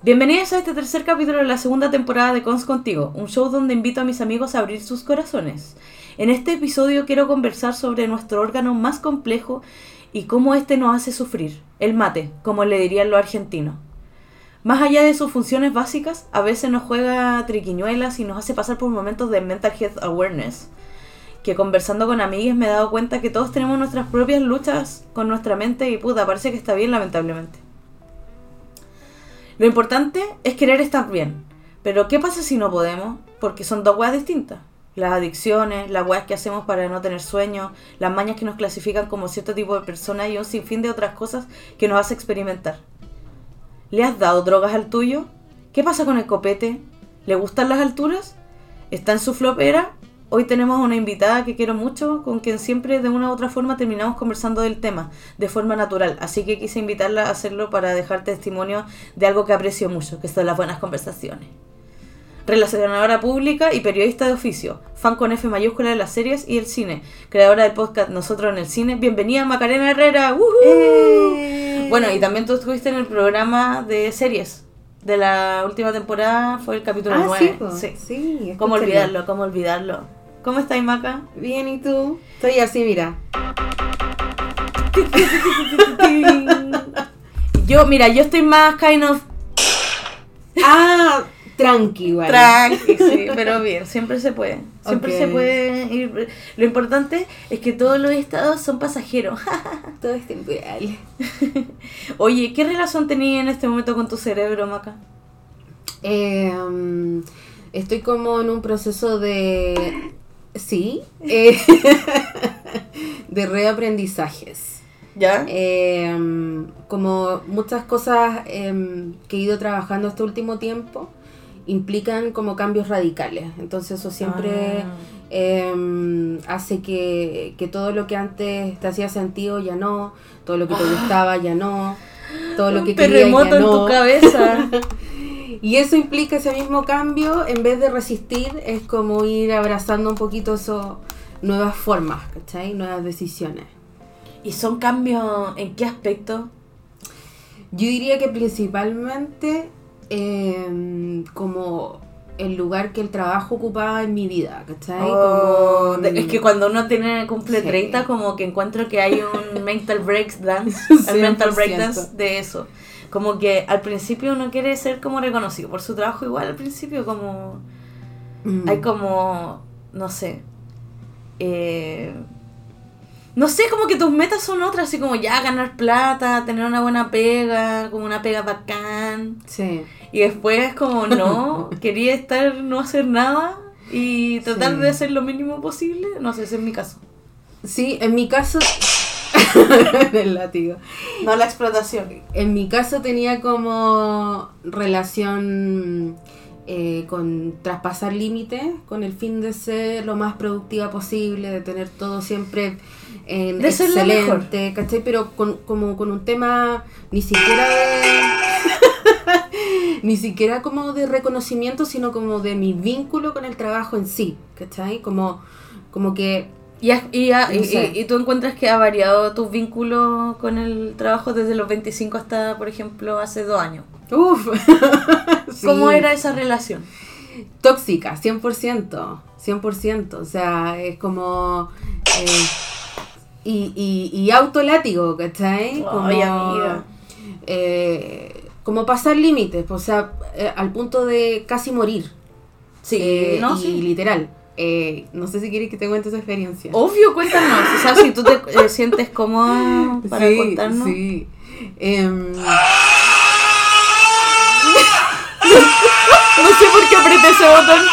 Bienvenidos a este tercer capítulo de la segunda temporada de Cons Contigo, un show donde invito a mis amigos a abrir sus corazones. En este episodio quiero conversar sobre nuestro órgano más complejo y cómo este nos hace sufrir, el mate, como le dirían los argentinos. Más allá de sus funciones básicas, a veces nos juega triquiñuelas y nos hace pasar por momentos de mental health awareness, que conversando con amigues me he dado cuenta que todos tenemos nuestras propias luchas con nuestra mente y puta, parece que está bien lamentablemente. Lo importante es querer estar bien. Pero ¿qué pasa si no podemos? Porque son dos weas distintas. Las adicciones, las weas que hacemos para no tener sueño, las mañas que nos clasifican como cierto tipo de persona y un sinfín de otras cosas que nos hace experimentar. ¿Le has dado drogas al tuyo? ¿Qué pasa con el copete? ¿Le gustan las alturas? ¿Está en su flopera? Hoy tenemos una invitada que quiero mucho, con quien siempre de una u otra forma terminamos conversando del tema, de forma natural. Así que quise invitarla a hacerlo para dejar testimonio de algo que aprecio mucho, que son las buenas conversaciones. Relacionadora pública y periodista de oficio, fan con F mayúscula de las series y el cine, creadora del podcast Nosotros en el Cine. Bienvenida Macarena Herrera. ¡Eh! Bueno, y también tú estuviste en el programa de series de la última temporada, fue el capítulo Ah, 9. sí, po. sí, ¿Cómo olvidarlo? ¿Cómo olvidarlo? ¿Cómo estáis, Maca? Bien, ¿y tú? Estoy así, mira. Yo, mira, yo estoy más kind of Ah, tranqui, igual. tranqui, sí, pero bien, siempre se puede. Siempre se puede ir. Lo importante es que todos los estados son pasajeros. Todo es temporal. Oye, ¿qué relación tenías en este momento con tu cerebro, Maca? Eh, um, estoy como en un proceso de... Sí. eh, de reaprendizajes. ¿Ya? Eh, um, como muchas cosas em, que he ido trabajando este último tiempo implican como cambios radicales. Entonces eso siempre... Ah. em, hace que, que todo lo que antes te hacía sentido ya no, todo lo que te gustaba ya no, todo lo Un que querías terremoto ya en tu cabeza. Y eso implica ese mismo cambio, en vez de resistir, es como ir abrazando un poquito eso, nuevas formas, ¿cachai? Nuevas decisiones. ¿Y son cambios en qué aspecto? Yo diría que principalmente em, como el lugar que el trabajo ocupaba en mi vida, ¿cachai? Oh, Como, es que cuando uno tiene cumple Sí. 30 como que encuentro que hay un mental breakdance, el mental 100%. breakdance de eso. Como que al principio uno quiere ser como reconocido por su trabajo igual al principio como Mm. hay como no sé eh, no sé como que tus metas son otras así como ya ganar plata tener una buena pega como una pega bacán Sí. y después como no, quería estar, no hacer nada y tratar Sí. de hacer lo mínimo posible. No sé, ese es mi caso. Sí, en mi caso... el látigo. No la explotación. En mi caso tenía como relación eh, con traspasar límites, con el fin de ser lo más productiva posible, de tener todo siempre en De excelente, ¿cachai? Pero con, como con un tema ni siquiera de... ni siquiera como de reconocimiento, sino como de mi vínculo con el trabajo en sí, ¿cachai? Como, como que Y, has- y, ha- y- No sé. y- y tú encuentras que ha variado tu vínculo con el trabajo desde los 25 hasta, por ejemplo, hace dos años. Uf. ¿Cómo era esa relación? tóxica, 100%, 100%, o sea, es como... eh, y, y, autolátigo, ¿cachai? Como, Ay, amiga. eh, como pasar límites, o sea, eh, al punto de casi morir. Sí, Eh, ¿no? y Sí. literal. Eh, no sé si quieres que te cuente esa experiencia. Obvio, cuéntanos. O sea, si tú te eh, sientes cómoda para sí, contarnos. sí. Em, No sé por qué apreté ese botón.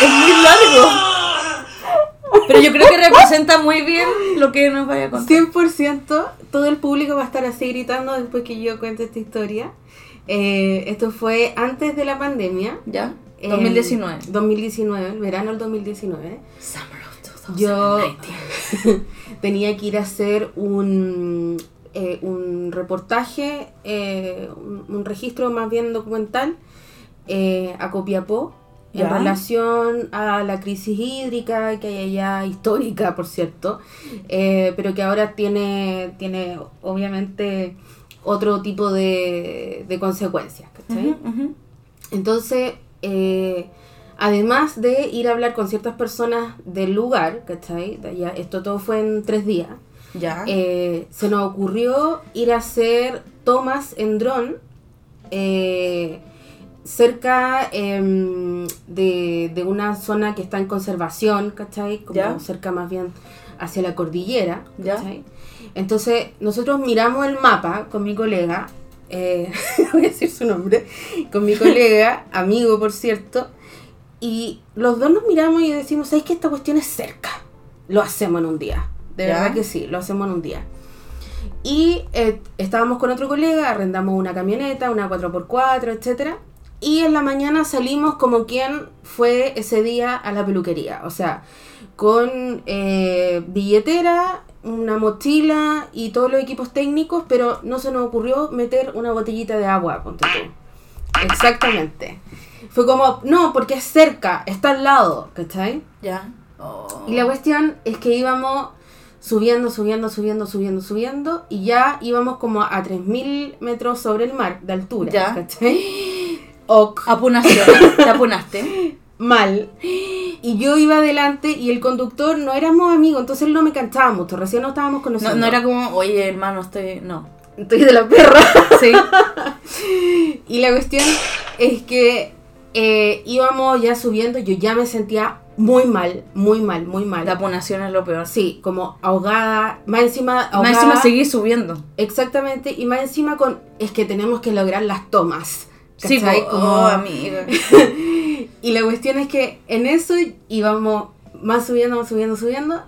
Es muy largo. Pero yo creo que representa muy bien lo que nos vaya a contar. 100% todo el público va a estar así gritando después que yo cuente esta historia. Eh, esto fue antes de la pandemia. ¿Ya? En 2019. 2019, el verano del 2019. Summer of yo tenía que ir a hacer un, eh, un reportaje, eh, un, un registro más bien documental eh, a Copiapó Ya. en relación a la crisis hídrica que hay allá, histórica por cierto, pero que ahora tiene, tiene obviamente otro tipo de, de consecuencias. ¿cachai? Entonces, eh, además de ir a hablar con ciertas personas del lugar, ¿cachai? De allá, esto todo fue en tres días, Ya. eh, se nos ocurrió ir a hacer tomas en dron eh, cerca em, de, de una zona que está en conservación, ¿cachai? Como Ya. cerca más bien hacia la cordillera, Ya. ¿cachai? Entonces, nosotros miramos el mapa con mi colega, eh, voy a decir su nombre, con mi colega, amigo por cierto, y los dos nos miramos y decimos, ¿sabes que esta cuestión es cerca? Lo hacemos en un día. De ¿Ya? verdad que sí, lo hacemos en un día. Y eh, estábamos con otro colega, arrendamos una camioneta, una 4x4, etcétera Y en la mañana salimos como quien fue ese día a la peluquería. O sea, con eh, billetera, una mochila y todos los equipos técnicos, pero no se nos ocurrió meter una botellita de agua, ponte tú. Exactamente. Fue como, no, porque es cerca, está al lado, ¿cachai? Ya. Oh. Y la cuestión es que íbamos subiendo, subiendo, subiendo, subiendo, subiendo, y ya íbamos como a 3.000 metros sobre el mar de altura, Ya. ¿cachai? Ok, Apunaste. Te apunaste. mal. Y yo iba adelante y el conductor no éramos amigos, entonces él no me cantaba mucho, recién nos estábamos No, conociendo. no era como, oye, hermano, estoy. No. Estoy de la perra. Sí. Y la cuestión es que eh, íbamos ya subiendo, yo ya me sentía muy mal, muy mal, muy mal. La apunación es lo peor. Sí, como ahogada, más encima ahogada. Más encima seguí subiendo. Exactamente, y más encima con, es que tenemos que lograr las tomas. Sí, ¿cachai? po- Como- oh, amiga. y la cuestión es que en eso íbamos más subiendo, más subiendo, subiendo,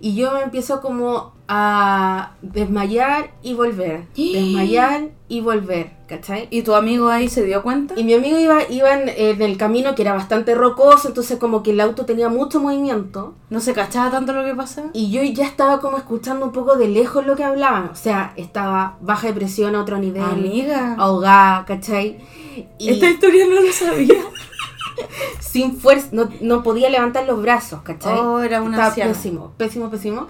y yo me empiezo como a desmayar y volver, desmayar y volver, ¿cachai? ¿Y tu amigo ahí se dio cuenta? Y mi amigo iba, iba en, en el camino que era bastante rocoso, entonces como que el auto tenía mucho movimiento. ¿No se cachaba tanto lo que pasaba? Y yo ya estaba como escuchando un poco de lejos lo que hablaban. O sea, estaba baja de presión a otro nivel. Amiga. Ahogada, ¿cachai? Y Esta historia no lo sabía. sin fuerza, no, no podía levantar los brazos, ¿cachai? Oh, era una Estaba pésimo, pésimo, pésimo.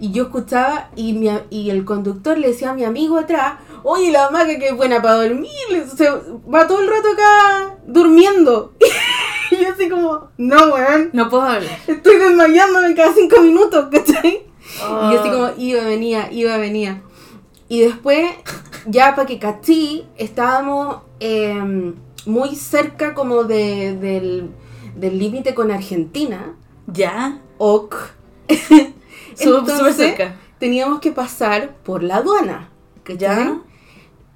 Y yo escuchaba y, mi, y el conductor le decía a mi amigo atrás, oye, la hamaca que es buena para dormir, se va todo el rato acá durmiendo. y yo así como, no, weón, No puedo hablar. estoy desmayándome cada cinco minutos, ¿cachai? Oh. Y yo así como iba, venía, iba, venía. Y después, ya para que cachí, estábamos eh, muy cerca como de, del del límite con Argentina. ¿Ya? Ok. Entonces, cerca. teníamos que pasar por la aduana. ¿cachai? ¿Ya?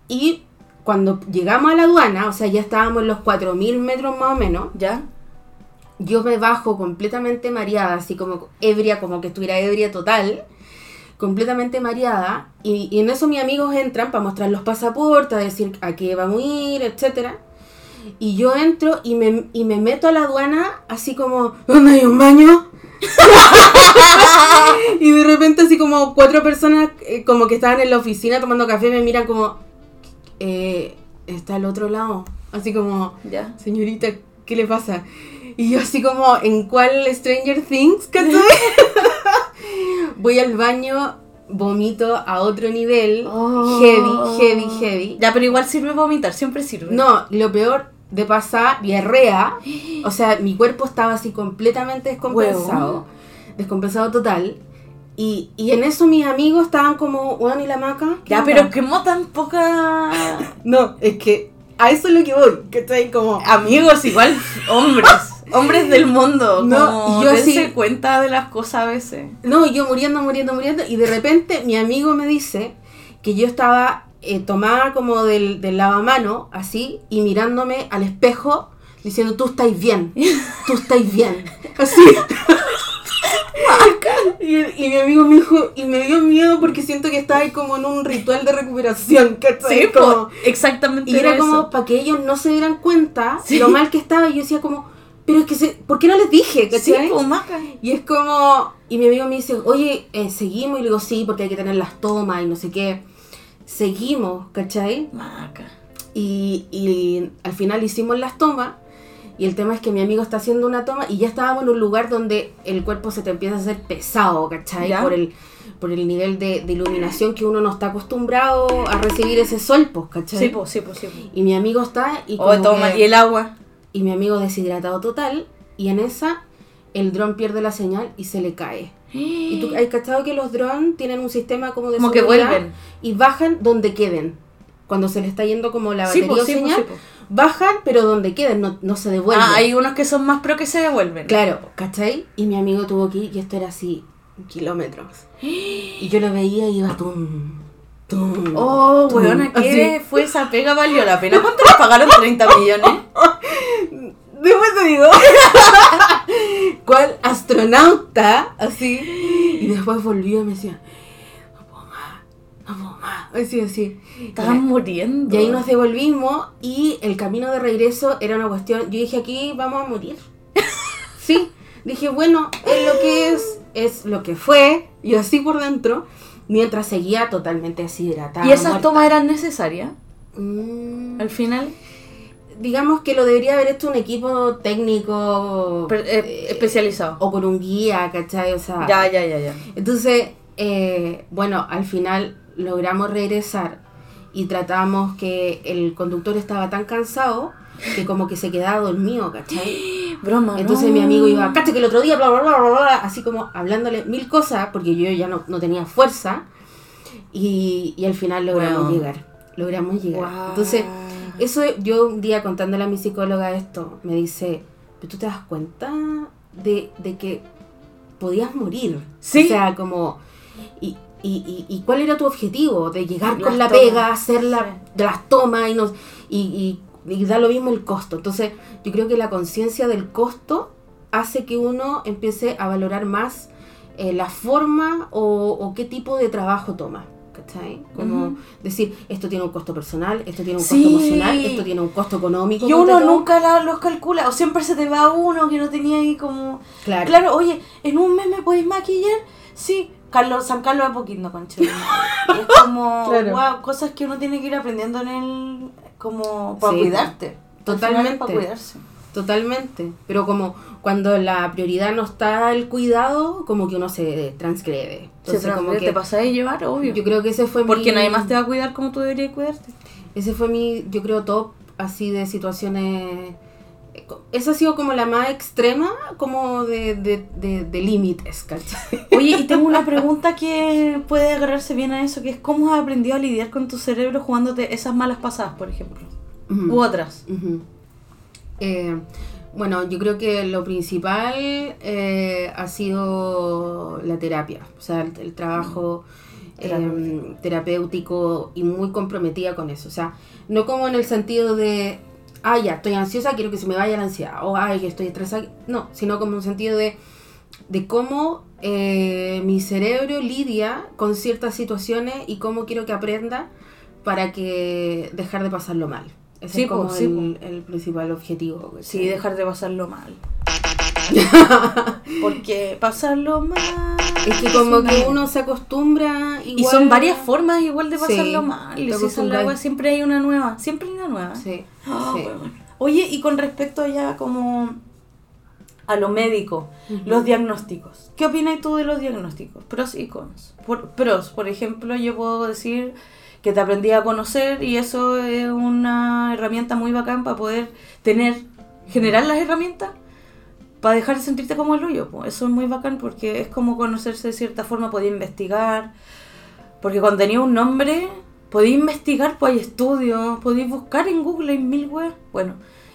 Y cuando llegamos a la aduana, o sea, ya estábamos en los 4.000 metros más o menos, ¿Ya? yo me bajo completamente mareada, así como ebria, como que estuviera ebria total, completamente mareada, y, y en eso mis amigos entran para mostrar los pasaportes, a decir a qué vamos a ir, etc. Y yo entro y me, y me meto a la aduana así como, ¿dónde hay un baño? y de repente así como cuatro personas eh, como que estaban en la oficina tomando café me miran como, eh, está al otro lado, así como, ¿Ya? señorita, ¿qué le pasa? Y yo así como, ¿en cuál Stranger Things? Voy al baño, vomito a otro nivel, Oh. heavy, heavy, heavy. Ya, pero igual sirve vomitar, siempre sirve. No, lo peor de pasar, diarrea, o sea, mi cuerpo estaba así completamente descompensado, descompensado total. Y, y en eso mis amigos estaban como, bueno, ¿y la maca? ¿Qué Ya, onda?". pero quemó tan poca. No, es que a eso es lo que voy, que estoy como... Amigos, igual, hombres. hombres del mundo. No, como yo dense cuenta de las cosas a veces. No, yo muriendo, muriendo, muriendo. Y de repente mi amigo me dice que yo estaba eh, tomada como del, del lavamano, así, y mirándome al espejo, diciendo, tú estáis bien, tú estáis bien. Así. y, y mi amigo me dijo, y me dio miedo porque siento que estaba ahí como en un ritual de recuperación, ¿cachai? Sí, Como- exactamente. y era como para que ellos no se dieran cuenta Sí. lo mal que estaba. Y yo decía como, pero es que, se, ¿por qué no les dije? Sí, ¿cachai? maca. Y es como, y mi amigo me dice, oye, eh, seguimos, y le digo, sí, porque hay que tener las tomas y no sé qué. Seguimos, ¿cachai? Maca. Y, y al final hicimos las tomas. Y el tema es que mi amigo está haciendo una toma y ya estábamos en un lugar donde el cuerpo se te empieza a hacer pesado, ¿cachai? Ya. Por el, por el nivel de, de iluminación que uno no está acostumbrado a recibir ese sol, pues, ¿cachai? Sí, pues, sí, pues, sí. pues. Y mi amigo está y, Oh, toma, que- y el agua. y mi amigo deshidratado total. Y en esa el dron pierde la señal y se le cae. Y tú hay cachado que los drones tienen un sistema como de Como que vuelven. y bajan donde queden. Cuando se le está yendo como la batería o sí, sí, bajan pero donde queden, no, no se devuelven. Ah, hay unos que son más pro que se devuelven. Claro, ¿cachai? Y mi amigo tuvo ir y esto era así, kilómetros. Y yo lo veía y iba tum, tum. Oh, tum, weona, ¿qué así. fue esa pega? ¿Valió la pena? ¿Cuánto le pagaron 30 millones? Después te digo. ¿Cuál astronauta? Así. Y después volvió y me decía, no puedo más, no puedo más. Así, así. Estaban muriendo. Y ahí nos devolvimos y el camino de regreso era una cuestión. Yo dije, aquí vamos a morir. sí. Dije, bueno, es lo que es, es lo que fue. Y así por dentro. Mientras seguía totalmente deshidratada. ¿Y esas muerta. tomas eran necesarias Mm, al final? Digamos que lo debería haber hecho un equipo técnico. Eh, eh, especializado. o con un guía, ¿cachai? O sea, Ya, ya, ya, ya. entonces, eh, bueno, al final logramos regresar y tratamos que el conductor estaba tan cansado que como que se quedaba dormido, ¿cachai? Broma. Entonces no. mi amigo iba, cacha que el otro día, bla, bla, bla, bla, bla, así como hablándole mil cosas, porque yo ya no, no tenía fuerza, y, y al final logramos Wow. llegar, logramos llegar. Guau. Entonces, eso yo un día contándole a mi psicóloga esto, me dice, ¿pero tú te das cuenta de, de que podías morir? Sí. O sea, como... Y, y, y, y cuál era tu objetivo? De llegar con la tomas, pega, hacer la, de las tomas y, nos, y, y, y da lo mismo el costo. Entonces, yo creo que la conciencia del costo hace que uno empiece a valorar más eh, la forma o, o qué tipo de trabajo toma. ¿Cachai? Como decir, esto tiene un costo personal, esto tiene un Sí. costo emocional, esto tiene un costo económico. Y uno nunca la- los calcula, o siempre se te va uno que no tenía ahí como... Claro. Claro, oye, ¿en un mes me podéis maquillar? Sí, Carlos, San Carlos de concha. de madre. Y es como, Claro. wow, cosas que uno tiene que ir aprendiendo en el... como para Sí, cuidarte. totalmente. Para cuidarse. Totalmente. Pero como cuando la prioridad no está el cuidado, como que uno se transgrede. Se Entonces, como transgrede, que te pasa de llevar, obvio. yo creo que ese fue Porque mi, nadie más te va a cuidar como tú deberías cuidarte. Ese fue mi, yo creo, top así de situaciones. Esa ha sido como la más extrema, como de, de, de, de límites, ¿cachai? Oye, y tengo una pregunta que puede agarrarse bien a eso, que es cómo has aprendido a lidiar con tu cerebro jugándote esas malas pasadas, por ejemplo. Ujú. U otras. Ujú. Eh, bueno, yo creo que lo principal eh, ha sido la terapia, o sea, el, el trabajo eh, terapéutico y muy comprometida con eso. O sea, no como en el sentido de, ah, ya, estoy ansiosa, quiero que se me vaya la ansiedad, o ay, que estoy estresada. No, sino como un sentido de, de cómo eh, mi cerebro lidia con ciertas situaciones y cómo quiero que aprenda para que dejar de pasarlo mal. Ese Sí, es como sí, el, el principal objetivo. ¿cachai? Sí, dejar de pasarlo mal. Porque pasarlo mal. Es que como que uno se acostumbra igual... Y son varias formas igual de Sí, pasarlo mal. te Y si wea, siempre hay una nueva. Siempre hay una nueva. Sí, Ah, sí. Oye, y con respecto ya como a lo médico, los diagnósticos. ¿Qué opinas tú de los diagnósticos? Pros y cons. Por, pros, por ejemplo, yo puedo decir que te aprendí a conocer y eso es una herramienta muy bacán para poder tener, generar las herramientas para dejar de sentirte como el hoyo. Eso es muy bacán porque es como conocerse de cierta forma, podía investigar. Porque cuando tenía un nombre, podía investigar, pues hay estudios, podéis buscar en Google, hay mil webs. Bueno,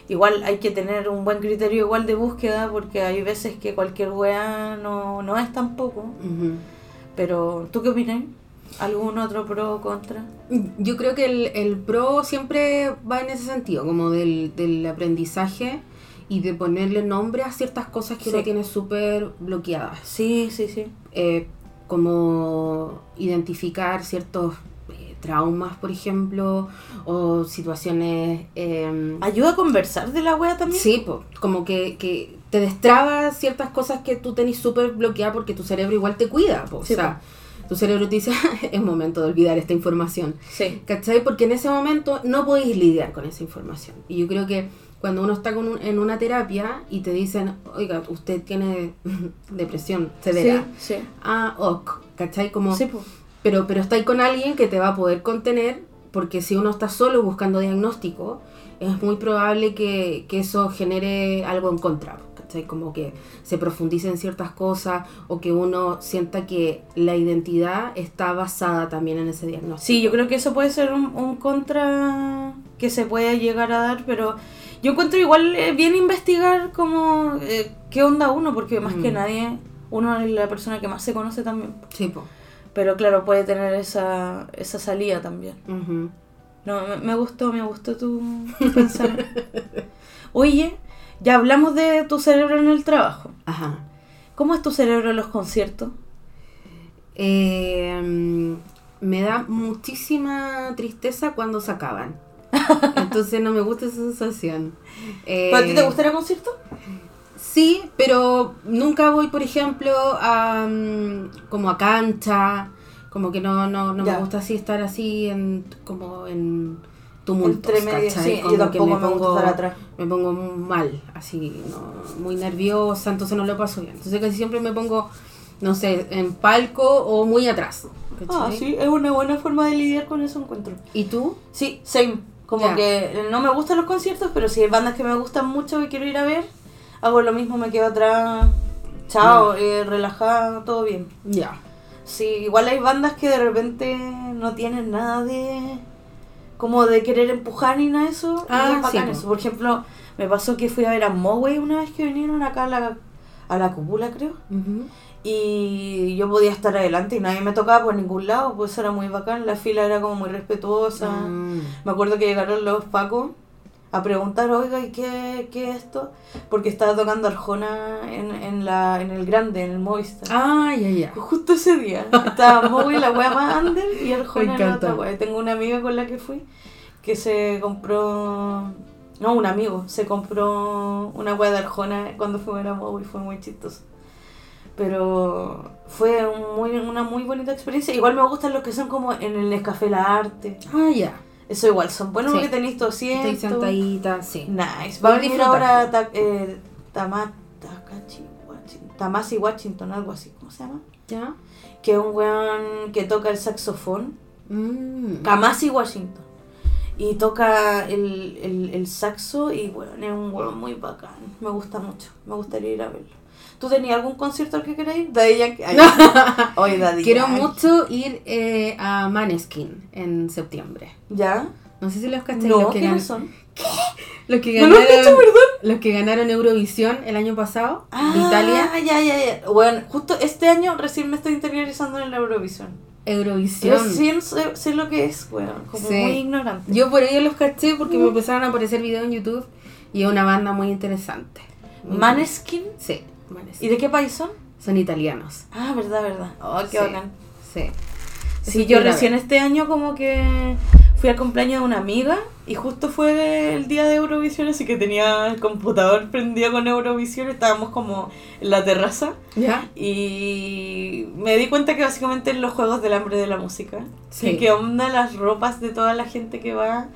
igual hay que tener un buen criterio igual de búsqueda porque hay veces que cualquier wea no, no es tampoco. Ujú. Pero, ¿tú qué opinas? ¿Algún otro pro o contra? Yo creo que el, el pro siempre va en ese sentido, como del, del aprendizaje y de ponerle nombre a ciertas cosas que Sí. uno tiene súper bloqueadas. Sí, sí, sí. Eh, como identificar ciertos eh, traumas, por ejemplo, o situaciones... em, ¿Ayuda a conversar de la wea también? Sí, po, como que, que te destraba ciertas cosas que tú tenés súper bloqueadas porque tu cerebro igual te cuida. po, Sí, o sea, tu cerebro te dice, es momento de olvidar esta información. Sí. ¿Cachai? Porque en ese momento no podéis lidiar con esa información. Y yo creo que cuando uno está con un- en una terapia y te dicen, oiga, usted tiene depresión severa. Sí, sí. Ah, ok, ¿cachai? Como, Sí, po. pero, pero está ahí con alguien que te va a poder contener, porque si uno está solo buscando diagnóstico, es muy probable que, que eso genere algo en contra, ¿cachai? Como que se profundice en ciertas cosas o que uno sienta que la identidad está basada también en ese diagnóstico. Sí, yo creo que eso puede ser un, un contra que se puede llegar a dar, pero yo encuentro igual eh, bien investigar como eh, qué onda uno, porque más que Mm. nadie, uno es la persona que más se conoce también. Sí, po. Pero claro, puede tener esa, esa salida también. Ujú. No, me, me gustó, me gustó tu, tu pensamiento. Oye, ya hablamos de tu cerebro en el trabajo. Ajá. ¿Cómo es tu cerebro en los conciertos? Eh, me da muchísima tristeza cuando se acaban. Entonces no me gusta esa sensación. Eh, ¿Pero a ti te gusta ir a conciertos? Sí, pero nunca voy, por ejemplo, a mm, como a cancha, como que no, no, no me gusta así estar así en como en tumultos, Entre medio, ¿cachai? sí, Como yo que me, estar atrás. me pongo mal, así, no, muy nerviosa, entonces no lo paso bien. Entonces casi siempre me pongo, no sé, en palco o muy atrás. Ah, sí, es una buena forma de lidiar con eso encuentro. ¿Y tú? Sí, same. Como que no me gustan los conciertos, pero si hay bandas que me gustan mucho y quiero ir a ver, hago lo mismo, me quedo atrás. Chao, eh, relajada, todo bien. Ya. Sí, igual hay bandas que de repente no tienen nada de como de querer empujar ni nada de eso. Ah, es bacán sí, po. eso. Por ejemplo, me pasó que fui a ver a Moway una vez que vinieron acá a la, a la cúpula, creo. Y yo podía estar adelante y nadie me tocaba por ningún lado, pues era muy bacán. La fila era como muy respetuosa. Mm. Me acuerdo que llegaron los pacos a preguntar, oiga, ¿y qué, qué es esto? Porque estaba tocando Arjona en, en, la, en el grande, en el Movistar. Ah, ya, ya. Justo ese día. Estaba Moby, la wea más under, y Arjona Me en la otra wea. Tengo una amiga con la que fui que se compró. No, un amigo. Se compró una wea de Arjona cuando fue a Moby. Fue muy chistoso. Pero fue un muy, una muy bonita experiencia. Igual me gustan los que son como en el Nescafé La Arte. Ah, ya. Eso igual son buenos Sí. porque tenéis tu Estoy asiento. sentadita, sí. Nice. Va a venir ahora ta, eh, Washington- Tamasi Washington, algo así. ¿Cómo se llama? ¿Ya? que es un weón que toca el saxofón, Mm. Kamasi Washington, y toca el, el, el saxo y weón, es un weón muy bacán, me gusta mucho, me gustaría ir a verlo. ¿Tú tenías algún concierto al que queráis ir? Daddy Yankee. Ay, Oye, Daddy Quiero Yankee. mucho ir eh, a Maneskin en septiembre. ¿Ya? No sé si los cacháis. No, los, que ¿quiénes son? los que ¿No ganaron, dicho, perdón? los que ganaron Eurovisión el año pasado Ah, de Italia. ya, ya, ya. Bueno, justo este año recién me estoy interiorizando en la Eurovisión. Eurovisión. Recién sé, sé lo que es, weón, como Sí. muy ignorante. Yo por ello los caché porque Mm. me empezaron a aparecer videos en YouTube y es una banda muy interesante. Maneskin, Sí, ¿y de qué país son? Son italianos. Ah, verdad, verdad. Oh, qué Sí. bacán. Sí. Sí, yo recién este año como que fui al cumpleaños de una amiga y justo fue el día de Eurovisión, así que tenía el computador prendido con Eurovisión, estábamos como en la terraza ¿Ya? y me di cuenta que básicamente en los juegos del hambre de la música. Sí. Y qué onda las ropas de toda la gente que va.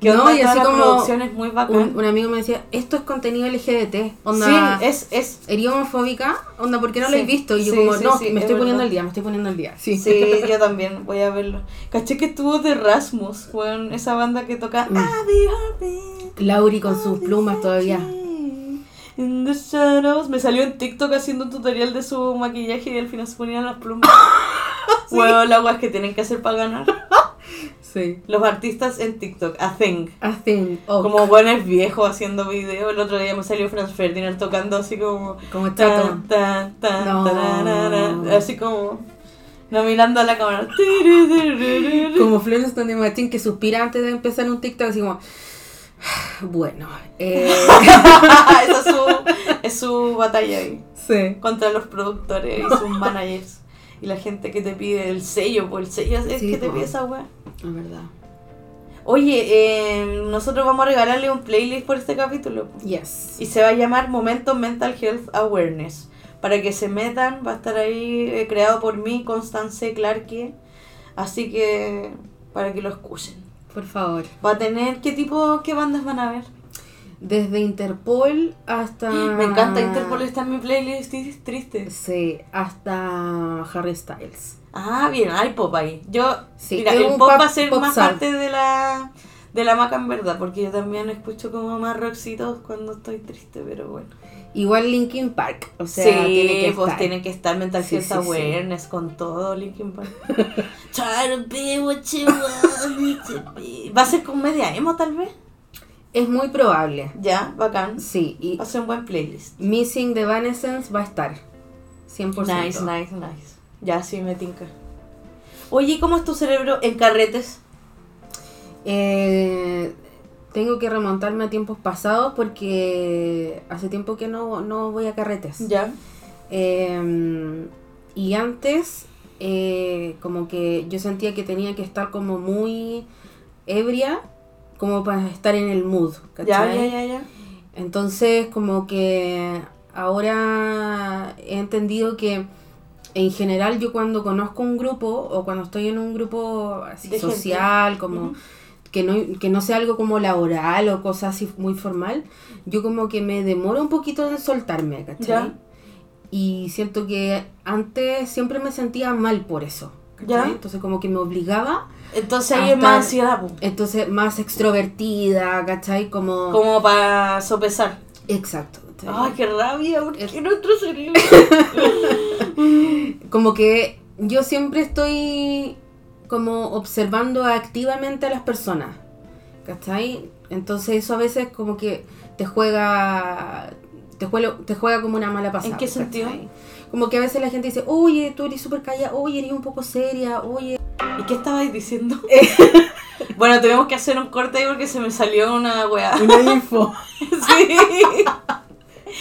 Que No, y así como muy. Un, un amigo me decía, esto es contenido LGBT. Onda, Sí, es, es ¿Eres homofóbica? Onda, ¿por qué no lo he visto? Y yo Sí, como, no, me es estoy poniendo al día, me estoy poniendo al día. Sí. Sí, yo también voy a verlo. Caché que estuvo de Rasmus, weón, esa banda que toca Mm. Lauri con sus plumas todavía. In the shadows. Me salió en TikTok haciendo un tutorial de su maquillaje y al final se ponían las plumas. Weón, las guas que tienen que hacer para ganar. Sí. Los artistas en TikTok, a thing. A thing. Oh, Como buenos viejos haciendo video. El otro día me salió Franz Ferdinand tocando así como. como chato. Tan, tan, tan, No. tararara, Así como. No mirando a la cámara. Como Stone de Machine que suspira antes de empezar un TikTok así como... Bueno, eh, Esa es su, es su batalla ahí. sí. Contra los productores y sus managers. Y la gente que te pide el sello, pues el sello es Sí, que te po. pide esa weá. Es verdad. Oye, eh, nosotros vamos a regalarle un playlist por este capítulo. Yes. Y se va a llamar Momento Mental Health Awareness. Para que se metan, va a estar ahí eh, creado por mí, Constance Clarke. Así que para que lo escuchen. Por favor. Va a tener, ¿qué tipo, qué bandas van a ver? Desde Interpol hasta. Me encanta Interpol, está en mi playlist es triste. Sí, hasta Harry Styles. Ah, bien, hay pop ahí. Yo, Sí, mira, el pop pop- va a ser más parte de la de la maca en verdad, porque yo también escucho como más rockcitos cuando estoy triste, pero bueno. Igual Linkin Park. O sea, sí, tiene que pues estar. tienen que estar mental Sí, sí, awareness con todo Linkin Park. Try to be what you want me to be. ¿Va a ser comedia emo tal vez? Es muy probable. Ya, bacán. Sí, y Va a ser un buen playlist. Missing the Evanescence va a estar. 100%. Nice, nice, nice. Ya, sí, me tinca. Oye, ¿y ¿cómo es tu cerebro en carretes? Eh, tengo que remontarme a tiempos pasados porque hace tiempo que no, no voy a carretes. Ya. Eh, y antes, eh, como que yo sentía que tenía que estar como muy ebria, como para estar en el mood. Ya, ¿cachai? ya, ya, ya. Entonces, como que ahora he entendido que en general yo cuando conozco un grupo o cuando estoy en un grupo así gente. social, como que, no, que no sea algo como laboral o cosas así muy formal, yo como que me demoro un poquito en soltarme, ¿cachai? Ya. Y siento que antes siempre me sentía mal por eso. ¿cachai? Ya. Entonces como que me obligaba, Entonces ahí es más ansiedad, entonces más extrovertida, ¿cachai? Como... como para sopesar. Exacto. ¿Cachai? Ay, qué rabia, porque Es- nuestro cerebro. como que yo siempre estoy como observando activamente a las personas, ¿cachai? Entonces eso a veces como que te juega, te juega, te juega como una mala pasada. ¿En qué sentido? ¿cachai? Como que a veces la gente dice, oye, tú eres súper callada, oye, eres un poco seria, oye... ¿Y qué estabais diciendo? bueno, tenemos que hacer un corte ahí porque se me salió una weá. Una info. sí.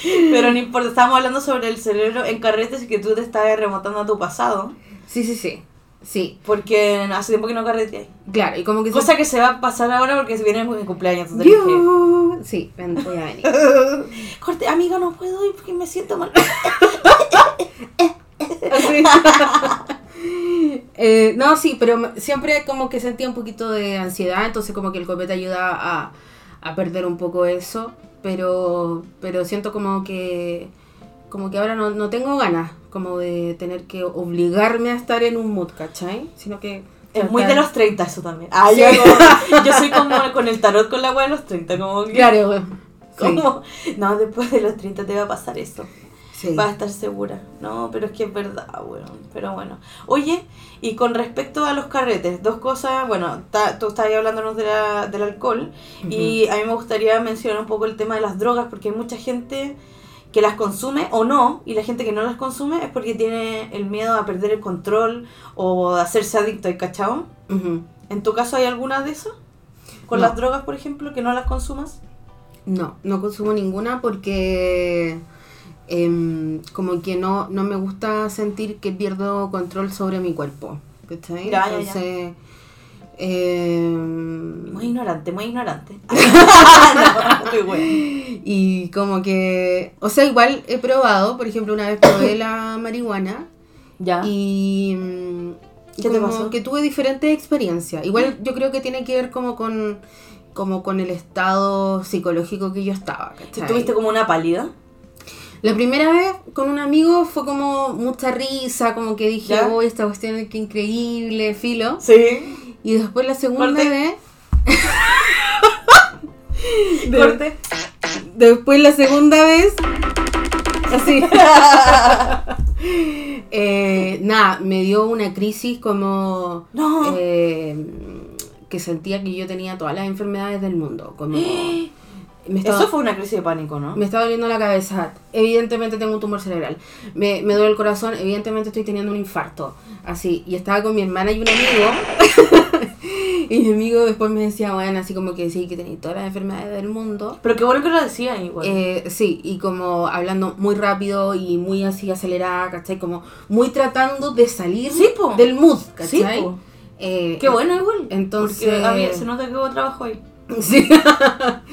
Pero no importa, estábamos hablando sobre el cerebro en carretes y que tú te estás remontando a tu pasado. Sí, sí, sí. Sí, Porque hace tiempo que no carreteas. claro, y como que... Cosa que se va a pasar ahora porque se viene mi cumpleaños. Yo- Sí, voy a venir. Corte, amiga, no puedo ir porque me siento mal. Eh, no, sí, pero siempre como que sentía un poquito de ansiedad, entonces como que el copete ayuda a, a perder un poco eso, pero, pero siento como que como que ahora no, no tengo ganas como de tener que obligarme a estar en un mood, ¿cachai? Sino que... Es muy de los 30 eso también. Ah, Sí. yo, como- yo soy como con el tarot con la weá de los 30, como que... Claro. Sí, como, No, después de los 30 te va a pasar eso. Sí. Vas a estar segura. No, pero es que es verdad, weón. Pero bueno. Oye, y con respecto a los carretes, dos cosas. Bueno, ta- tú estabas hablándonos de la- del alcohol. Y a mí me gustaría mencionar un poco el tema de las drogas, porque hay mucha gente que las consume o no, y la gente que no las consume es porque tiene el miedo a perder el control o a hacerse adicto, ¿hay cachao? ¿En tu caso hay alguna de esas? ¿Con No. las drogas, por ejemplo, que no las consumas? No, no consumo ninguna porque em, como que no, no me gusta sentir que pierdo control sobre mi cuerpo. ¿Cachai? Ya, ya, ya. Entonces, em, Muy ignorante, muy ignorante. no, muy bueno. y como que, o sea, igual he probado, por ejemplo, una vez probé la marihuana Ya. y mm, ¿Qué te como pasó? que tuve diferentes experiencias. Igual yo creo que tiene que ver como con como con el estado psicológico que yo estaba. ¿Y ¿cachai? ¿Tuviste como una pálida? La primera vez con un amigo fue como mucha risa, como que dije, ¿Ya? oh, esta cuestión es que increíble, filo. Sí. Y después la segunda vez... De- Corte. Después la segunda vez... Así. Eh, nada, me dio una crisis como... No. eh, que sentía que yo tenía todas las enfermedades del mundo. Como... Me estaba- Eso fue una crisis de pánico, ¿no? Me está doliendo la cabeza. Evidentemente tengo un tumor cerebral. Me, me duele el corazón. Evidentemente estoy teniendo un infarto. Así. Y estaba con mi hermana y un amigo. y mi amigo después me decía, bueno, así como que sí, que tenía todas las enfermedades del mundo. Pero qué bueno que lo decían igual. Eh, sí, y como hablando muy rápido y muy así acelerada, ¿cachai? Como muy tratando de salir Sí, del mood, sí, ¿cachai? po. Eh, Qué bueno igual. Entonces- Porque había- se nota que hubo trabajo ahí. Sí.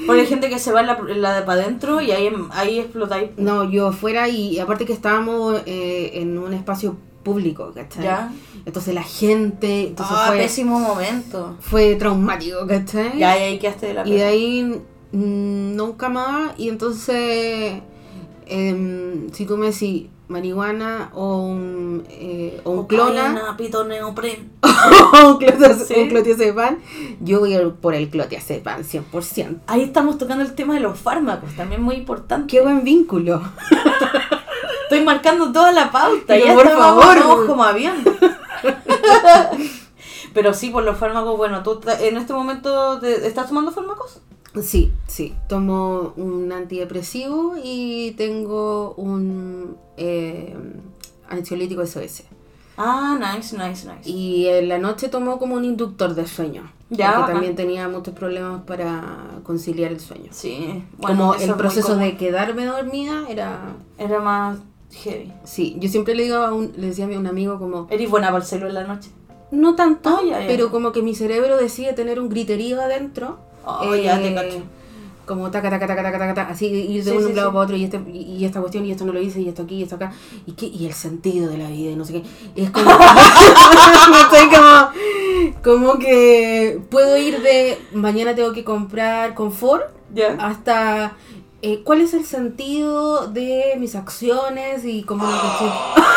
Porque hay gente que se va en la, en la de para adentro y ahí, ahí explotáis. No, yo fuera y aparte que estábamos eh, en un espacio público, ¿cachai? Ya. Entonces la gente, entonces ah, fue, pésimo momento. fue traumático, ¿cachai? Ya, y ahí quedaste de la Y de ahí mm, nunca más. Y entonces, em, si tú me decís marihuana o un, eh, o un clona Cocaína, pito neopren. o un clota- Sí. un clotiazepam, yo voy a ir por el clotiazepam 100%. Ahí estamos tocando el tema de los fármacos, también muy importante. Qué buen vínculo. Estoy marcando toda la pauta. Pero ya por estamos- favor. vamos como avión. Pero sí, por los fármacos, bueno, tú en este momento te- estás tomando fármacos. Sí, sí. Tomo un antidepresivo y tengo un eh, ansiolítico SOS. Ah, nice, nice, nice. Y en la noche tomo como un inductor de sueño. Ya, Porque también tenía muchos problemas para conciliar el sueño. Sí, como eso el proceso de quedarme dormida era... Era más heavy. Sí, yo siempre le digo a un, le decía a un amigo como, Eres buena para el celo en la noche. no tanto, ya, ya. pero como que mi cerebro decide tener un griterío adentro. Oh, ya te eh, cacho. Como taca, taca, taca, taca, taca, taca, así ir de Sí, un sí, lado sí. para otro y, este, y, esta cuestión y esto no lo hice y esto aquí y esto acá y, qué, y el sentido de la vida y no sé qué. Es como, estoy como, como que puedo ir de mañana tengo que comprar confort Ya. hasta eh, cuál es el sentido de mis acciones y como,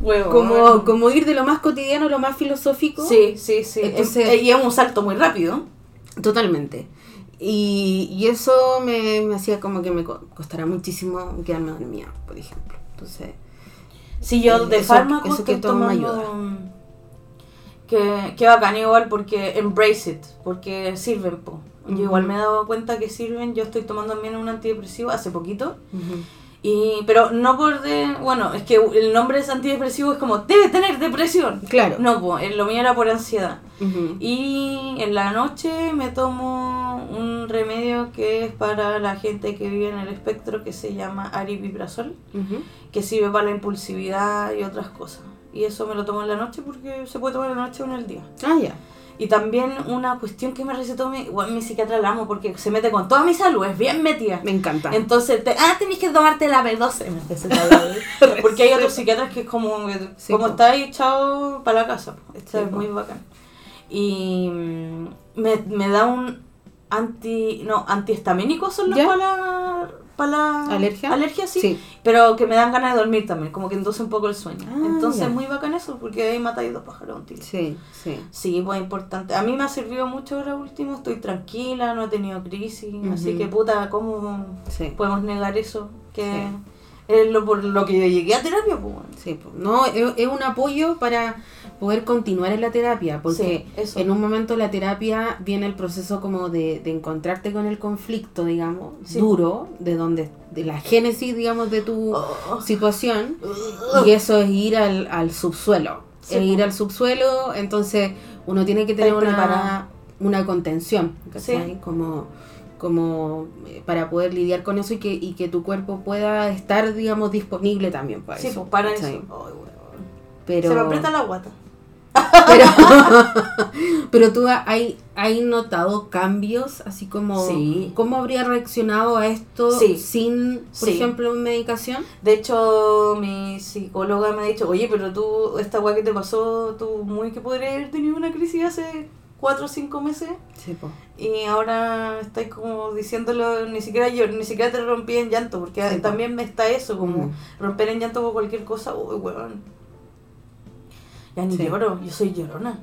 Huevo. como, como ir de lo más cotidiano a lo más filosófico. Sí, sí, sí. Entonces- Es- y es un salto muy rápido. Totalmente. Y, y eso me, me hacía como que me co- costará muchísimo quedarme dormida, por ejemplo. Entonces, Sí, yo de eso- fármacos eso que estoy todo me tomando... Que, que bacán igual porque embrace it, porque sirven, po. Yo igual me he dado cuenta que sirven, yo estoy tomando también un antidepresivo hace poquito. Y, pero no por de... Bueno, es que el nombre es antidepresivo es como, debe tener depresión. Claro. No, po, eh, lo mío era por ansiedad. Y en la noche me tomo un remedio que es para la gente que vive en el espectro que se llama aripiprazol, que sirve para la impulsividad y otras cosas. Y eso me lo tomo en la noche porque se puede tomar en la noche o en el día. Ah, ya. Y también una cuestión que me recetó mi, bueno, mi psiquiatra la amo porque se mete con toda mi salud, es bien metida. Me encanta. Entonces, te, ah, tenés que tomarte la B12. me receta la B12. Porque hay otros psiquiatras que es como, Sí, como está ahí echado para la casa. Sí, es muy bacán. Y mm, me, me da un anti. No, antihistamínico son los ¿Ya? Para la. ¿Alergia? Alergia, sí, Sí. Pero que me dan ganas de dormir también, como que induce un poco el sueño. Ah, Entonces es muy bacán eso, porque ahí matáis dos pájaros un tiro. Sí, sí. Sí, pues importante. A mí me ha servido mucho ahora último, estoy tranquila, no he tenido crisis, así que puta, ¿cómo Sí. podemos negar eso? Que Sí. es lo por lo que yo llegué a terapia, pues. Sí, po. no, es, es un apoyo para poder continuar en la terapia, porque Sí, en un momento la terapia viene el proceso como de, de encontrarte con el conflicto, digamos, Sí. duro, de donde, de la génesis, digamos, de tu Oh. situación, y eso es ir al, al subsuelo, Sí, es ir al subsuelo, entonces uno tiene que tener una, preparada. una contención. Sí. Como como eh, para poder lidiar con eso y que, y que tu cuerpo pueda estar, digamos, disponible también para Sí, eso. pues para eso. Pero, Se me aprieta la guata. Pero, pero tú hay, hay notado cambios, así como Sí. cómo habría reaccionado a esto Sí. sin, por Sí. ejemplo, medicación. De hecho, mi psicóloga me ha dicho, oye, pero tú, esta weá que te pasó, tú muy que podrías haber tenido una crisis hace cuatro o cinco meses. Sí, po. Y ahora estáis como diciéndolo, ni siquiera yo, ni siquiera te rompí en llanto, porque Sí, también me está eso, como Ujú. romper en llanto por cualquier cosa, uy, weón. Ya ni Sí. lloro, yo soy llorona.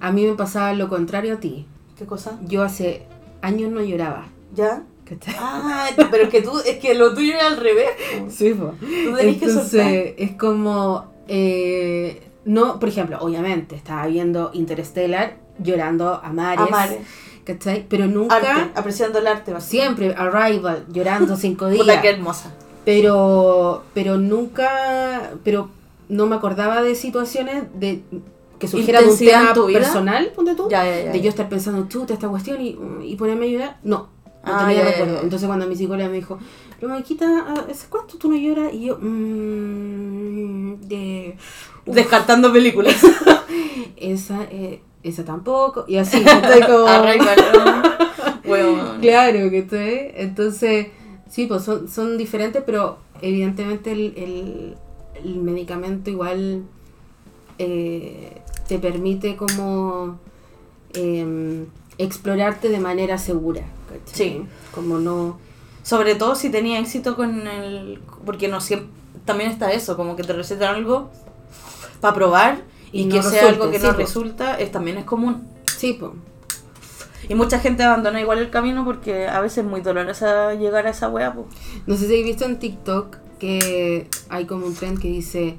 A mí me pasaba lo contrario a ti. ¿Qué cosa? Yo hace años no lloraba. ¿Ya? ¿cachai? Ah, pero es que tú, es que lo tuyo es al revés. po. Sí, po. Tú tenés que. Entonces, es como. eh, no, por ejemplo, obviamente, estaba viendo Interstellar llorando a mares. A mares. ¿Cachai? Pero nunca. Arte, apreciando el arte. Siempre Arrival, llorando cinco días. Puta, qué hermosa. Pero, pero nunca, pero no me acordaba de situaciones de que surgiera de un ¿Intensidad en tema personal, ponte tú, Ya, ya, ya. de yo estar pensando, chuta, esta cuestión y, y ponerme a llorar. No, no Ah, tenía recuerdo. Entonces cuando mi psicóloga me dijo, pero Maquita, ¿hace cuánto tú no lloras? Y yo, mmm, de... uf. Descartando películas. esa, eh, esa tampoco. Y así, estoy como... Huevón. Claro, que estoy. Entonces, sí, pues son, son diferentes, pero evidentemente el, el, el medicamento igual eh, te permite como em, explorarte de manera segura. ¿cachai? Sí. Como no. Sobre todo si tenía éxito con el... Porque no siempre... También está eso, como que te recetan algo para probar y, Y que sea algo que sí, no po. resulta, es, también es común. Sí, pues. Y mucha gente abandona igual el camino porque a veces es muy dolorosa llegar a esa wea, pues. No sé si habéis visto en TikTok que hay como un trend que dice.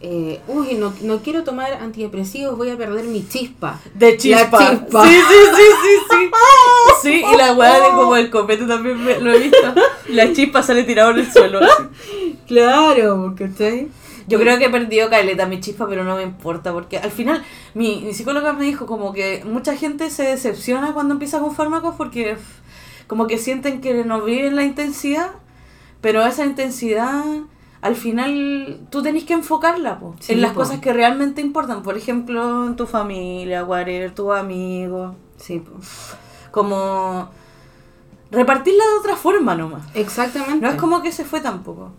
eh, Uy, no, no quiero tomar antidepresivos, voy a perder mi chispa. De chispa. La chispa. Sí, sí, sí, sí, sí. Sí, y la weá de como el copete también me- lo he visto. La chispa sale tirado en el suelo. así. Claro, ¿cachai? Yo creo que he perdido caleta mi chispa, pero no me importa, porque al final mi, mi psicóloga me dijo como que mucha gente se decepciona cuando empieza con fármacos porque como que sienten que no viven la intensidad, pero esa intensidad al final tú tenés que enfocarla po, Sí, en las po. cosas que realmente importan, por ejemplo, en tu familia, whatever, tus amigos, Sí, como repartirla de otra forma nomás. Exactamente. No es como que se fue tampoco.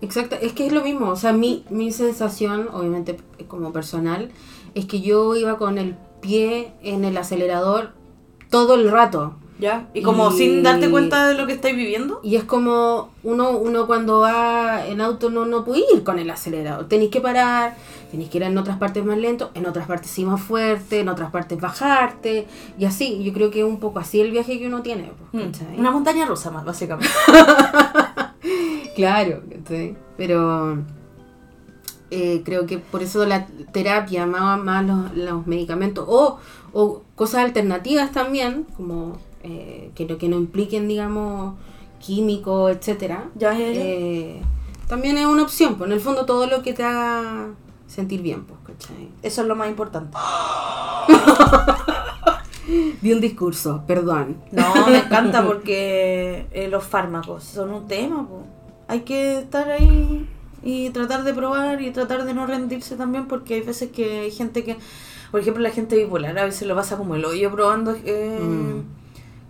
Exacto, es que es lo mismo, o sea, mi, mi sensación, obviamente como personal, es que yo iba con el pie en el acelerador todo el rato. ¿Ya? Y como Y- sin darte cuenta de lo que estáis viviendo. Y es como uno, uno cuando va en auto no, no puede ir con el acelerador. Tenéis que parar, tenéis que ir en otras partes más lento, en otras partes sí más fuerte, en otras partes bajarte. Y así, yo creo que es un poco así el viaje que uno tiene. pues, Mm, ¿cachai? Una montaña rusa más, básicamente. Claro, ¿cachai? pero eh, creo que por eso la terapia, más, más los, los medicamentos o, o cosas alternativas también, como eh, que, no, que no impliquen, digamos, químicos, etcétera, Ya, ya, ya. eh, también es una opción, pues en el fondo todo lo que te haga sentir bien, pues, ¿cachai? Eso es lo más importante. Di un discurso, perdón. No, me encanta porque eh, los fármacos son un tema. po. Hay que estar ahí y tratar de probar y tratar de no rendirse también porque hay veces que hay gente que, por ejemplo, la gente bipolar a veces lo pasa como el hoyo probando, eh, Mm.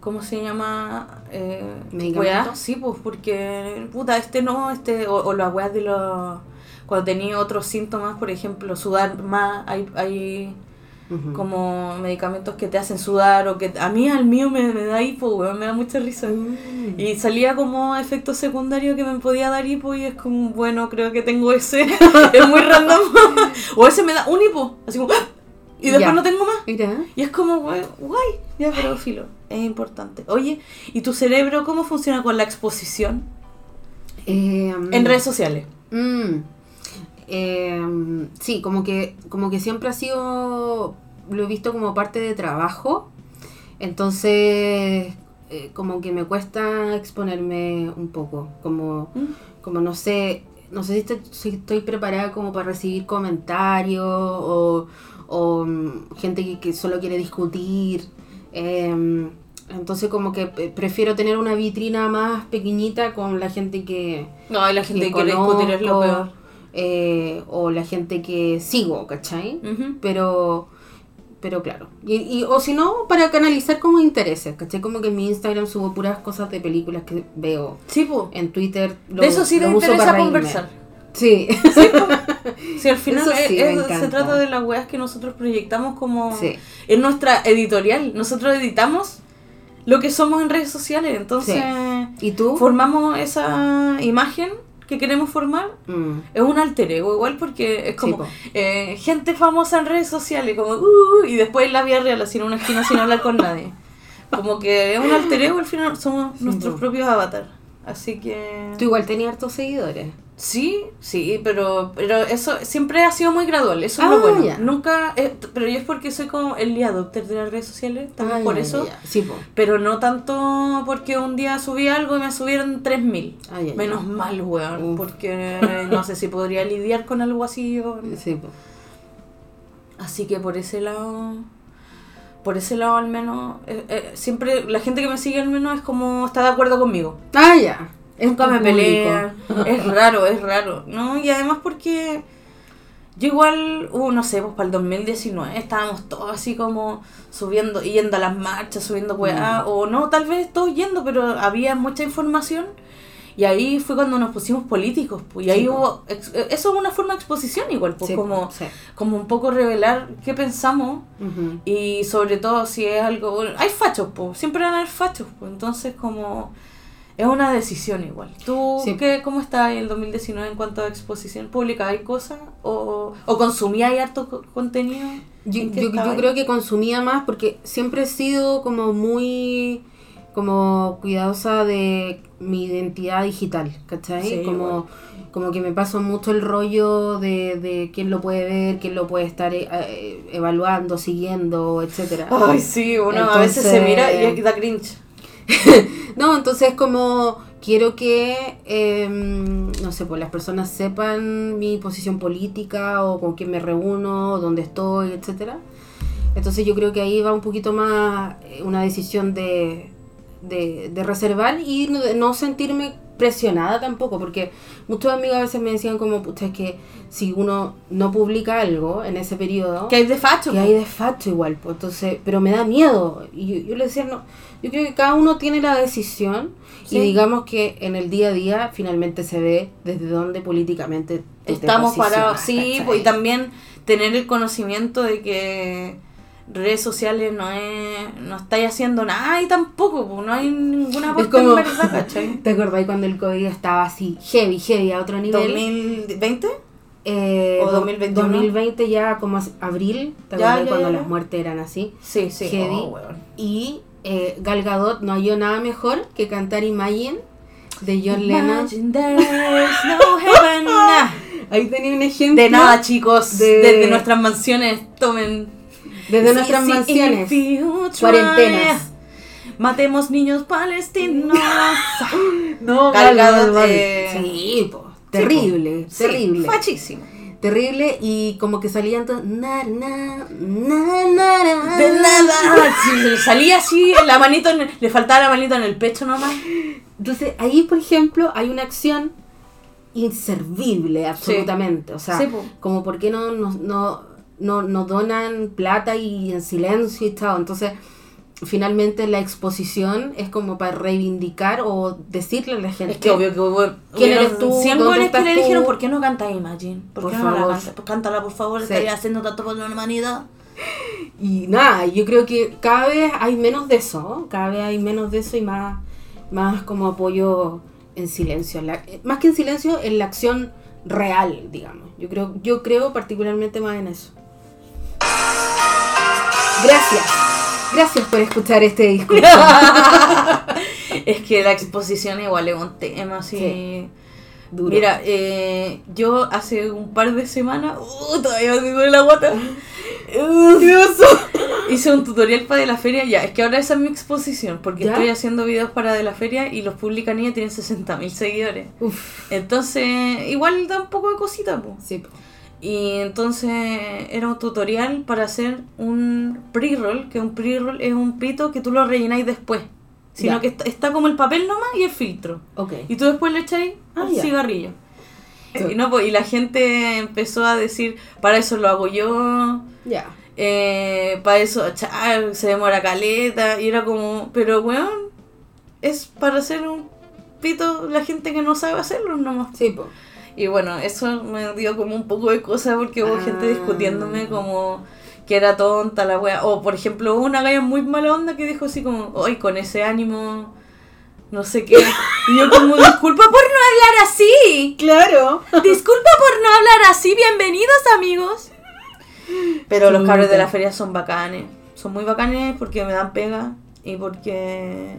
¿Cómo se llama? Eh, ¿Medicamentos? Sí, pues porque, puta, este no, este, o, o las weas de los... Cuando tenía otros síntomas, por ejemplo, sudar más, hay, hay como medicamentos que te hacen sudar o que a mí al mío me, me da hipo, weón, me da mucha risa. Mm. Y salía como efecto secundario que me podía dar hipo y es como, bueno, creo que tengo ese. es muy random. o ese me da un hipo, así como. Y después Ya. no tengo más. Mira. Y es como, guay, guay, ya, pero filo, es importante. Oye, ¿y tu cerebro cómo funciona con la exposición Eh, en redes sociales? Mm. Eh, sí, como que, como que siempre ha sido, lo he visto como parte de trabajo, entonces eh, como que me cuesta exponerme un poco, como, ¿Mm? como no sé, no sé si, estoy- si estoy preparada como para recibir comentarios o, o, mm, gente que, que solo quiere discutir. em, entonces como que eh, prefiero tener una vitrina más pequeñita con la gente que, No, la gente que que quiere discutir es lo peor. eh, o la gente que sigo, ¿cachai? Pero, pero claro. Y, y- o si no, para canalizar como intereses, ¿cachai? Como que en mi Instagram subo puras cosas de películas que veo. Sí, pues. En Twitter lo, De eso sí lo te interesa conversar. Sí, Sí, po. Sí, al final es- es- se trata de las weas que nosotros proyectamos como sí. en nuestra editorial. Nosotros editamos lo que somos en redes sociales, entonces ¿Y tú? formamos esa imagen que queremos formar. Mm, Es un alter ego igual porque es como eh, gente famosa en redes sociales, como uh, y después en la vida real, así en una esquina sin hablar con nadie. Como que es un alter ego, al final somos Sí, nuestros propios avatar. Así que... Tú igual tenías hartos seguidores. Sí, sí, pero, pero eso siempre ha sido muy gradual, eso es Ah, lo bueno. ya. Nunca, eh, pero yo es porque soy como el adopter de las redes sociales, también Ah, por eso. Sí, po. Pero no tanto porque un día subí algo y me subieron 3000. Ah. Menos mal, weón, porque no sé si podría lidiar con algo así. o- Sí, po. Así que por ese lado, por ese lado al menos, eh, eh, siempre la gente que me sigue al menos es como está de acuerdo conmigo. Ah, ya. Es Nunca me público. pelean. Es raro, es raro. ¿no? Y además porque Yo igual, uh, no sé, pues para el 2019 estábamos todos así como subiendo, yendo a las marchas, subiendo weá, Mm. o no, tal vez todos yendo, pero había mucha información. Y ahí fue cuando nos pusimos políticos, pues, y ahí Sí, hubo, ex- eso es una forma de exposición igual, pues, Sí, como, sí. como un poco revelar qué pensamos y sobre todo si es algo, hay fachos, pues, siempre van a haber fachos, pues, entonces como es una decisión igual. ¿Tú Sí. qué, cómo estás en el 2019 en cuanto a exposición pública? ¿Hay cosas? ¿O, o consumías harto co- contenido? Yo, ¿En qué yo- creo que consumía más porque siempre he sido como muy como cuidadosa de mi identidad digital, ¿cachai? Sí, como, igual. como que me paso mucho el rollo de, de quién lo puede ver, quién lo puede estar eh, evaluando, siguiendo, etcétera. Ay, sí, uno a veces se mira y da cringe. No, entonces como quiero que, em, no sé, pues las personas sepan mi posición política o con quién me reúno, dónde estoy, etcétera. Entonces yo creo que ahí va un poquito más eh, una decisión de, de, de reservar y no, de no sentirme presionada tampoco, porque muchos amigos a veces me decían como, pucha, es que si uno no publica algo en ese periodo, Que hay de facho. que hay desfacho igual, pues entonces, pero me da miedo. Y yo, yo le decía, no, yo creo que cada uno tiene la decisión Sí. y digamos que en el día a día finalmente se ve desde dónde políticamente te Estamos parados, sí, ¿cachai? pues, y también tener el conocimiento de que redes sociales no es no estáis haciendo nada y tampoco, pues, no hay ninguna como- en verdad, ¿cachai? ¿Te acordás cuando el COVID estaba así, heavy, heavy, a otro nivel? ¿2020? Eh, ¿O do- 2021? 2020 ya como abril, ¿te cuando ya. las muertes eran así? Sí, sí. Heavy. oh. Y eh, Gal Gadot no halló nada mejor que cantar Imagine de John Lennon. No. Ahí tenía un ejemplo. De nada, chicos. de- Desde nuestras mansiones tomen. Desde Sí, nuestras sí, mansiones. Cuarentenas. Matemos niños palestinos. No, Gal Gadot, eh, Sí, po, terrible, Sí, terrible. Fachísimo. Terrible y como que salían todos. Na, na, na, na, na. De nada. Sí, salía así, la manito el- le faltaba la manito en el pecho nomás. Entonces ahí, por ejemplo, hay una acción inservible, absolutamente. O sea, Sí, po. como por qué no nos no, no, no donan plata y en silencio y todo. Entonces, finalmente la exposición es como para reivindicar o decirle a la gente. Es que obvio que hubo. ¿Quién eres tú? 100 ¿Dónde que estás le tú? dijeron, ¿por qué no cantas Imagine? ¿Por, Por qué no la favor. cantas? Pues cántala, por favor, Sí. estaría haciendo tanto por la humanidad. Y nada, yo creo que cada vez hay menos de eso, cada vez hay menos de eso y más, más como apoyo en silencio, en la- más que en silencio, en la acción real, digamos. Yo creo, yo creo particularmente más en eso. Gracias, gracias por escuchar este discurso. es que la exposición igual es un tema así. Sí. Duro. Mira, eh, yo hace un par de semanas, uh, todavía me duele la guata. Uh, Hice un tutorial para de la feria, ya, es que ahora esa es mi exposición, porque ¿Ya? estoy haciendo videos para de la feria y los publican y tienen 60.000 seguidores. Uf, Entonces, igual da un poco de cosita, po. sí. Y entonces era un tutorial para hacer un pre-roll, que un pre-roll es un pito que tú lo rellenáis después. Sino Ya. que está, está como el papel nomás y el filtro. Y tú después le echáis Ah, cigarrillo. Sí. Y, no, pues, y la gente empezó a decir, para eso lo hago yo, Ya. eh, para eso cha, se demora caleta. Y era como, pero weón, es para hacer un pito la gente que no sabe hacerlo nomás. Sí, po. Y bueno, eso me dio como un poco de cosa porque hubo gente Ah. discutiéndome como que era tonta la wea. O por ejemplo, hubo una galla muy mala onda que dijo así como, hoy con ese ánimo, no sé qué. Y yo como, disculpa por no hablar así. Claro. Disculpa por no hablar así. Bienvenidos amigos. Pero los cabros de la feria son bacanes. Son muy bacanes porque me dan pega y porque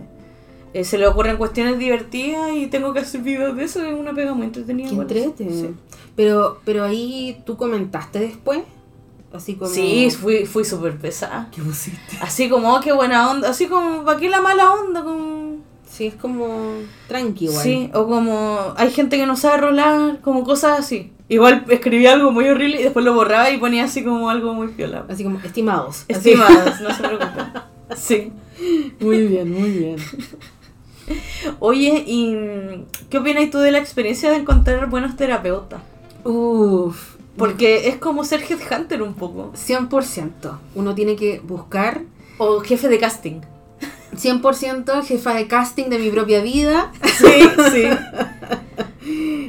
eh, se le ocurren cuestiones divertidas y tengo que hacer videos de eso. Es una pega muy entretenida. Qué entrete. Sí. Pero, pero ahí tú comentaste después. Así como. Sí, fui, fui súper pesada. ¿Qué pusiste? Así como, oh, qué buena onda. Así como, ¿para qué la mala onda? Como... Sí, es como tranqui igual. Sí, o como, hay gente que no sabe rolar, como cosas así. Igual escribía algo muy horrible y después lo borraba y ponía así como algo muy piola. Así como estimados. Así. Estimadas, no se preocupen. Sí. Muy bien, muy bien. Oye, ¿y qué opinas tú de la experiencia de encontrar buenos terapeutas? Uf, Porque es como ser headhunter un poco. 100%. Uno tiene que buscar O jefe de casting. 100% jefa de casting de mi propia vida. Sí, sí.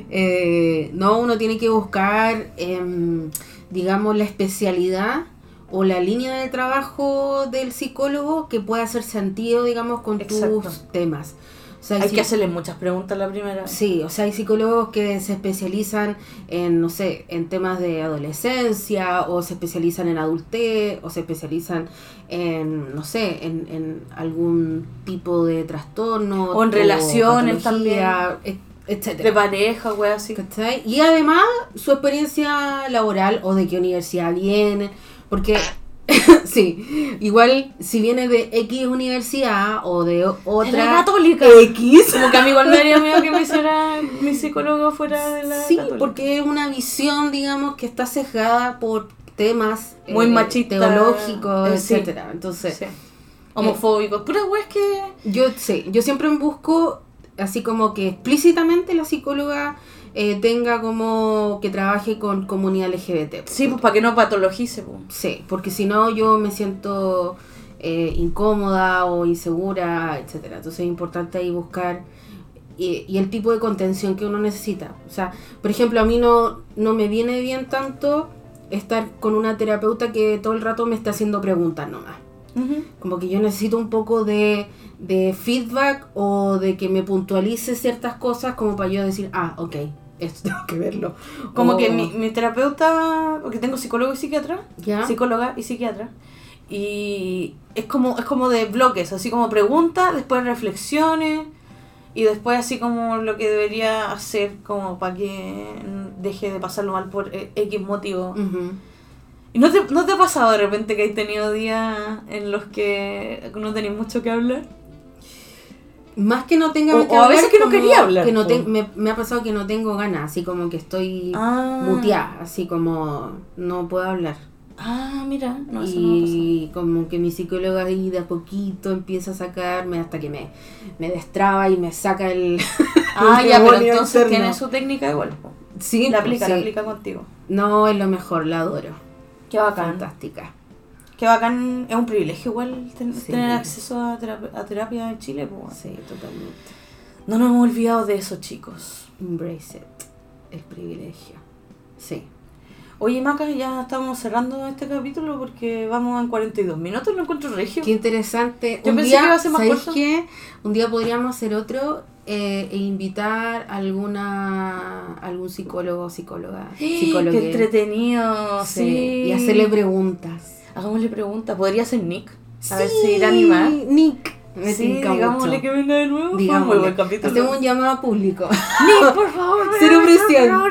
Eh, no, uno tiene que buscar, em, digamos, la especialidad o la línea de trabajo del psicólogo que pueda hacer sentido, digamos, con Exacto. tus temas. O sea, Hay que hacerle muchas preguntas la primera. Sí, o sea, hay psicólogos que se especializan en, no sé, en temas de adolescencia, o se especializan en adultez, o se especializan en, no sé, en, en algún tipo de trastorno. O en relaciones et- etcétera. De pareja, wey, así. ¿Cachai? Y además su experiencia laboral o de qué universidad viene, porque sí, igual si viene de X universidad o de De otra la católica. X, Como que a mí igual me haría miedo que me hiciera mi psicólogo fuera de la sí, católica. porque es una visión, digamos, que está sesgada por temas eh, Muy teológicos, eh, sí. etcétera. Entonces, Sí. Homofóbicos. Puras weas que. Yo sí, yo siempre busco así como que explícitamente la psicóloga eh, tenga como que trabaje con comunidad LGBT. Sí, pues para que no patologice, pues. Sí, porque si no yo me siento eh, incómoda o insegura, etcétera. Entonces es importante ahí buscar y, y el tipo de contención que uno necesita. O sea, por ejemplo, a mí no, no me viene bien tanto estar con una terapeuta que todo el rato me está haciendo preguntas nomás. Como que yo necesito un poco de, de feedback o de que me puntualice ciertas cosas como para yo decir, ah, ok, esto tengo que verlo. Como que mi, mi terapeuta, porque tengo psicólogo y psiquiatra, psicóloga y psiquiatra, y es como, es como de bloques, así como preguntas, después reflexiones, y después así como lo que debería hacer como para que deje de pasarlo mal por eh, X motivo. ¿Y no te, no te ha pasado de repente que hay tenido días en los que no tenéis mucho que hablar? Más que no tenga O- o a veces que no quería hablar, que no te- me, me ha pasado que no tengo ganas, así como que estoy Ah. muteada, así como no puedo hablar. Ah, mira, no, eso no me ha pasado. y como que mi psicóloga ahí de a poquito empieza a sacarme hasta que me, me destraba y me saca el... Ah, ya, pero entonces interno. tiene su técnica igual. Sí, La aplica, sí. la aplica contigo. No, es lo mejor, la adoro. Qué bacán. Fantástica. Qué bacán. Es un privilegio igual ten- Sí. tener acceso a terapia, a terapia en Chile. po. Sí, totalmente. No nos hemos olvidado de eso, chicos. Embrace it. El privilegio. Sí. Oye, Maca, ya estamos cerrando este capítulo porque vamos en 42 minutos. Lo encuentro regio. Qué interesante. Yo un pensé día, que iba a ser más ¿sabéis corto. qué? Un día podríamos hacer otro eh, e invitar a alguna algún psicólogo o psicóloga. Qué entretenido. Sí. Y hacerle preguntas. Hagámosle preguntas. Podría ser Nick. A ver si irá a animar. Nick. Me Sí, digámosle mucho. que venga de nuevo. Muy buen capítulo. Hacemos un llamado público. Nick, por favor. Cero presión.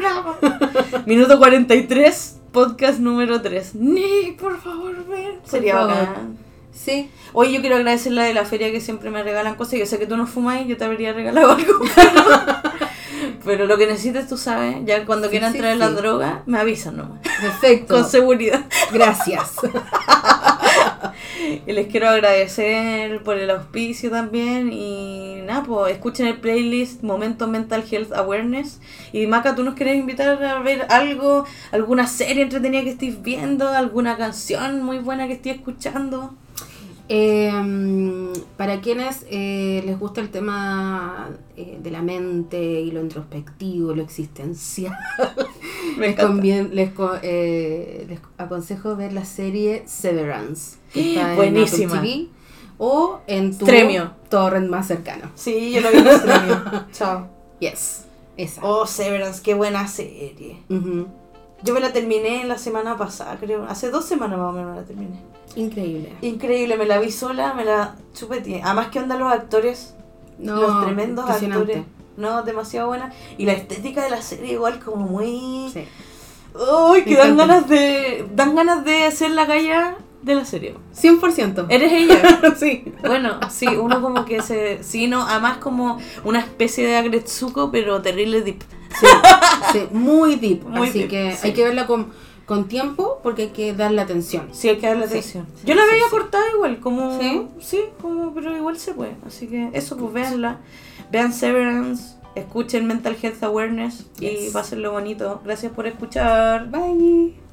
Minuto 43, podcast número 3. Nick, por favor, ven. Sería favor. bacán. sí. Oye, yo quiero agradecer la de la feria que siempre me regalan cosas. Yo sé que tú no fumas y yo te habría regalado algo. Pero lo que necesites, tú sabes. Ya cuando Sí, quieran sí, traer la droga, me avisan nomás. Perfecto. Con seguridad. Gracias. Y les quiero agradecer por el auspicio también. Y nada, pues escuchen el playlist Momento Mental Health Awareness. Y Maca, ¿tú nos quieres invitar a ver algo? ¿Alguna serie entretenida que estés viendo? ¿Alguna canción muy buena que estés escuchando? Eh, para quienes eh, les gusta el tema eh, de la mente y lo introspectivo, lo existencial, les, les, eh, les aconsejo ver la serie Severance. que está en Buenísima. Apple TV, o en tu Stremio. torrent más cercano. Sí, yo lo vi en Extremio. Chao. Yes, esa. Oh, Severance, qué buena serie. Yo me la terminé la semana pasada, creo. Hace dos semanas más o menos me la terminé. Increíble. Increíble, me la vi sola, me la chupeteé. Además que onda los actores, No, los tremendos actores. No, demasiado buena. Y la estética de la serie igual como muy... Sí. Uy, que dan ganas de... Dan ganas de ser la galla de la serie. 100%. Eres ella. sí. Bueno, sí, uno como que se... Sí, no, además como una especie de Agretsuko, pero terrible deep. Sí, sí, muy deep. Muy así deep, que sí. hay que verla con, con tiempo porque hay que darle atención. Sí, hay que darle atención. sí, Yo la sí, veía cortada igual, como... ¿Sí? Sí, como, pero igual se puede. Así que eso, pues véanla. Vean Severance. escuchen Mental Health Awareness y Yes. pásenlo bonito. Gracias por escuchar. Bye.